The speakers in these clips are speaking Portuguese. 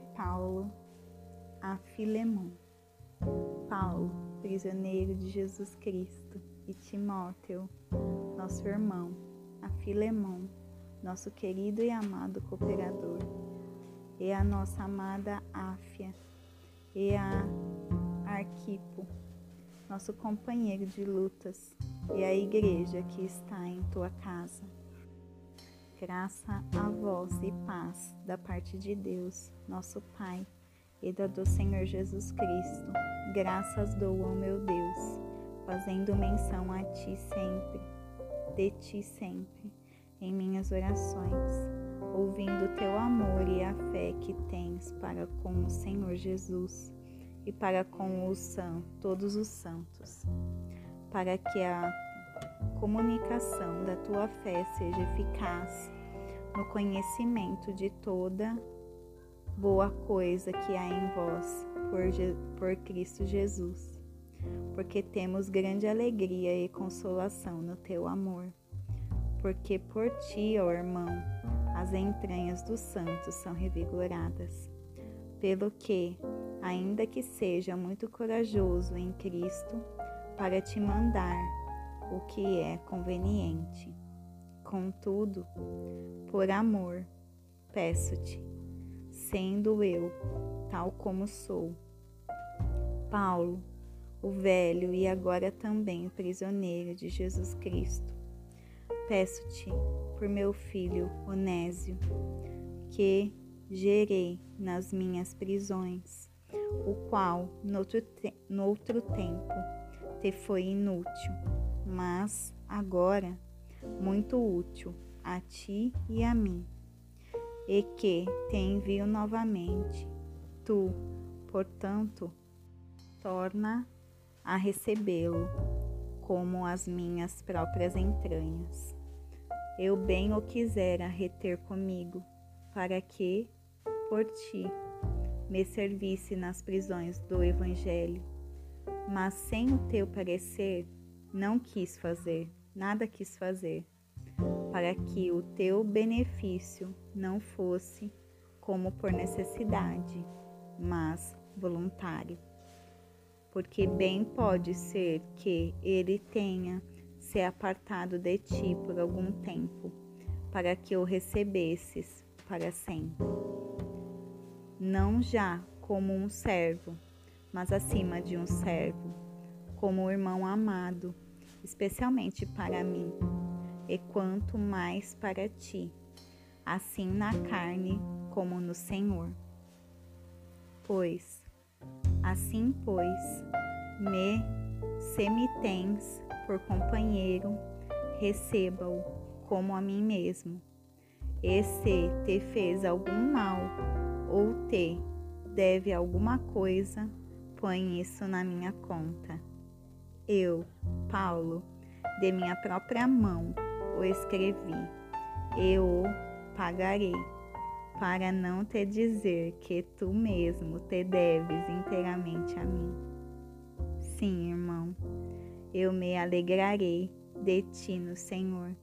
de Paulo a Filemão. Paulo, prisioneiro de Jesus Cristo, e Timóteo, nosso irmão, a Filemão, nosso querido e amado cooperador, e a nossa amada Áfia, e a Arquipo, nosso companheiro de lutas, e a igreja que está em tua casa. Graça a vós e paz da parte de Deus, nosso Pai, e da do Senhor Jesus Cristo. Graças dou ao meu Deus, fazendo menção a ti sempre, de ti sempre, em minhas orações, ouvindo teu amor e a fé que tens para com o Senhor Jesus e para com os são, todos os santos, para que a comunicação da tua fé seja eficaz no conhecimento de toda boa coisa que há em vós por, por Cristo Jesus, porque temos grande alegria e consolação no teu amor, porque por ti, ó irmão, as entranhas dos santos são revigoradas, pelo que, ainda que seja muito corajoso em Cristo, para te mandar o que é conveniente. Contudo, por amor, peço-te, sendo eu tal como sou. Paulo, o velho e agora também prisioneiro de Jesus Cristo, peço-te por meu filho Onésio, que gerei nas minhas prisões, o qual noutro, te noutro tempo te foi inútil mas agora muito útil a ti e a mim, e que te envio novamente. Tu, portanto, torna a recebê-lo como as minhas próprias entranhas. Eu bem o quisera reter comigo, para que, por ti, me servisse nas prisões do Evangelho, mas sem o teu parecer, não quis fazer, nada quis fazer, para que o teu benefício não fosse como por necessidade, mas voluntário. Porque bem pode ser que ele tenha se apartado de ti por algum tempo, para que o recebesses para sempre. Não já como um servo, mas acima de um servo como o irmão amado, especialmente para mim, e quanto mais para ti, assim na carne como no Senhor. Pois, assim pois, me se me tens por companheiro, receba-o como a mim mesmo. E se te fez algum mal ou te deve alguma coisa, põe isso na minha conta. Eu, Paulo, de minha própria mão o escrevi. Eu o pagarei, para não te dizer que tu mesmo te deves inteiramente a mim. Sim, irmão, eu me alegrarei de ti no Senhor.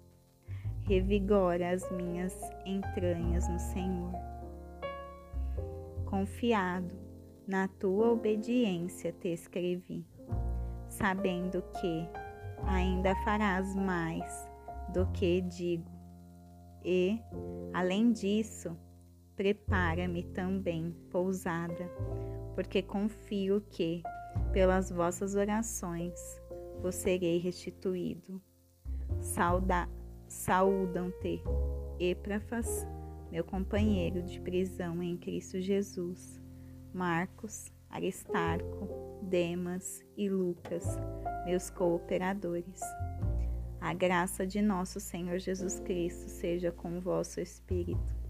Revigora as minhas entranhas no Senhor. Confiado na tua obediência te escrevi sabendo que ainda farás mais do que digo. E, além disso, prepara-me também pousada, porque confio que, pelas vossas orações, vos serei restituído. Sauda, saúdam-te, Epráfas, meu companheiro de prisão em Cristo Jesus, Marcos, Aristarco, Demas e Lucas, meus cooperadores. A graça de nosso Senhor Jesus Cristo seja com o vosso espírito.